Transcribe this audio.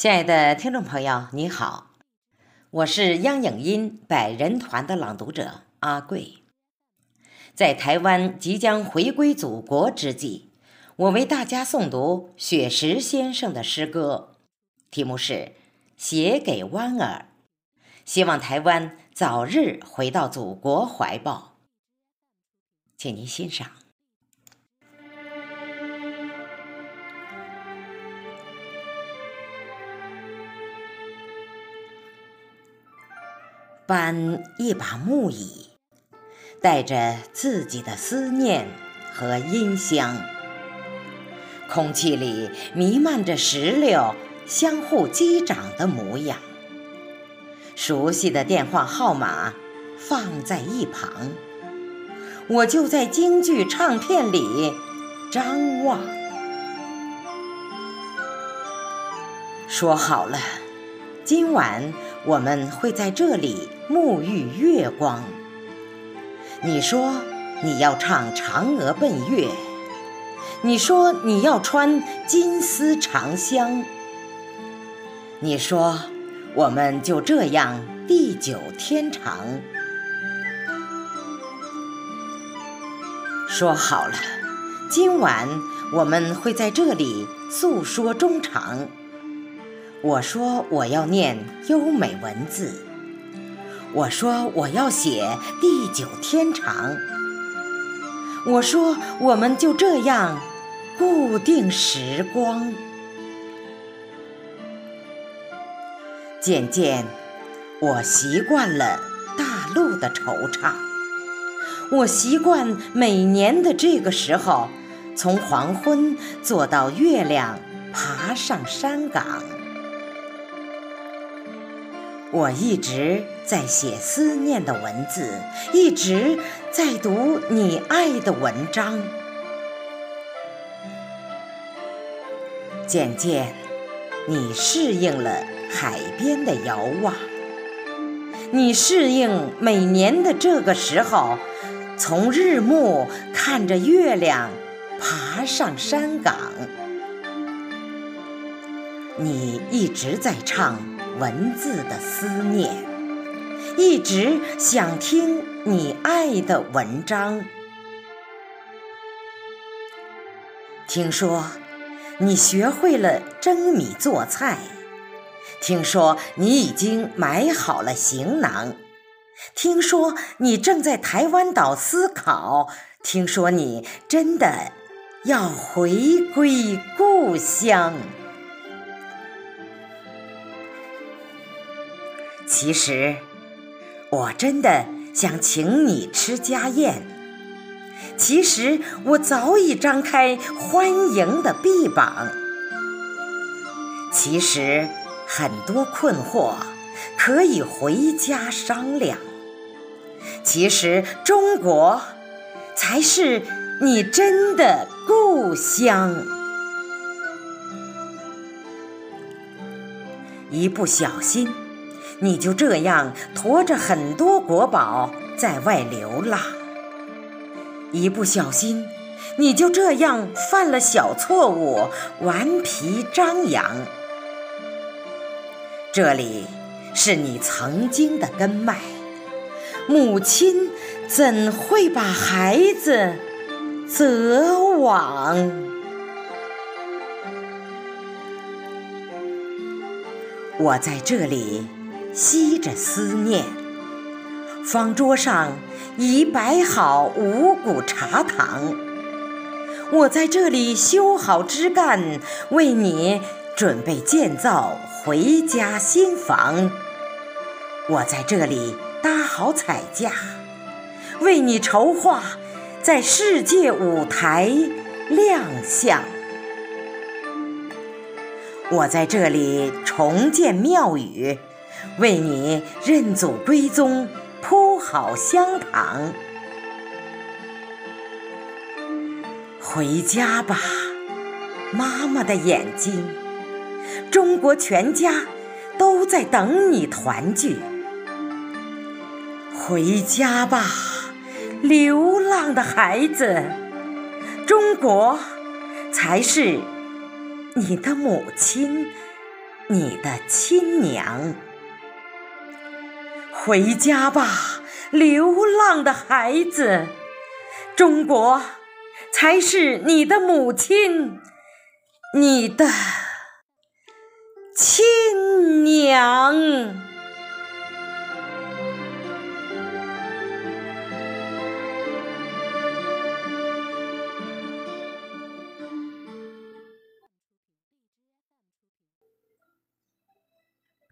亲爱的听众朋友，你好，我是央影音百人团的朗读者阿贵。在台湾即将回归祖国之际，我为大家诵读雪石先生的诗歌，题目是《写给湾儿》，希望台湾早日回到祖国怀抱。请您欣赏。搬一把木椅，带着自己的思念和音香，空气里弥漫着石榴相互击掌的模样。熟悉的电话号码放在一旁，我就在京剧唱片里张望。说好了，今晚。我们会在这里沐浴月光。你说你要唱《嫦娥奔月》，你说你要穿金丝长香，你说我们就这样地久天长。说好了，今晚我们会在这里诉说衷肠。我说我要念优美文字，我说我要写地久天长，我说我们就这样固定时光。渐渐，我习惯了大陆的惆怅，我习惯每年的这个时候，从黄昏坐到月亮爬上山岗。我一直在写思念的文字，一直在读你爱的文章。渐渐，你适应了海边的遥望，你适应每年的这个时候，从日暮看着月亮爬上山岗。你一直在唱。文字的思念，一直想听你爱的文章。听说你学会了蒸米做菜，听说你已经买好了行囊，听说你正在台湾岛思考，听说你真的要回归故乡。其实，我真的想请你吃家宴。其实，我早已张开欢迎的臂膀。其实，很多困惑可以回家商量。其实，中国才是你真的故乡。一不小心。你就这样驮着很多国宝在外流浪，一不小心，你就这样犯了小错误，顽皮张扬。这里是你曾经的根脉，母亲怎会把孩子责往？我在这里。吸着思念，方桌上已摆好五谷茶糖。我在这里修好枝干，为你准备建造回家新房。我在这里搭好彩架，为你筹划在世界舞台亮相。我在这里重建庙宇。为你认祖归宗铺好香堂，回家吧，妈妈的眼睛，中国全家都在等你团聚。回家吧，流浪的孩子，中国才是你的母亲。你的亲娘。回家吧流浪的孩子。中国才是你的母亲你的亲娘。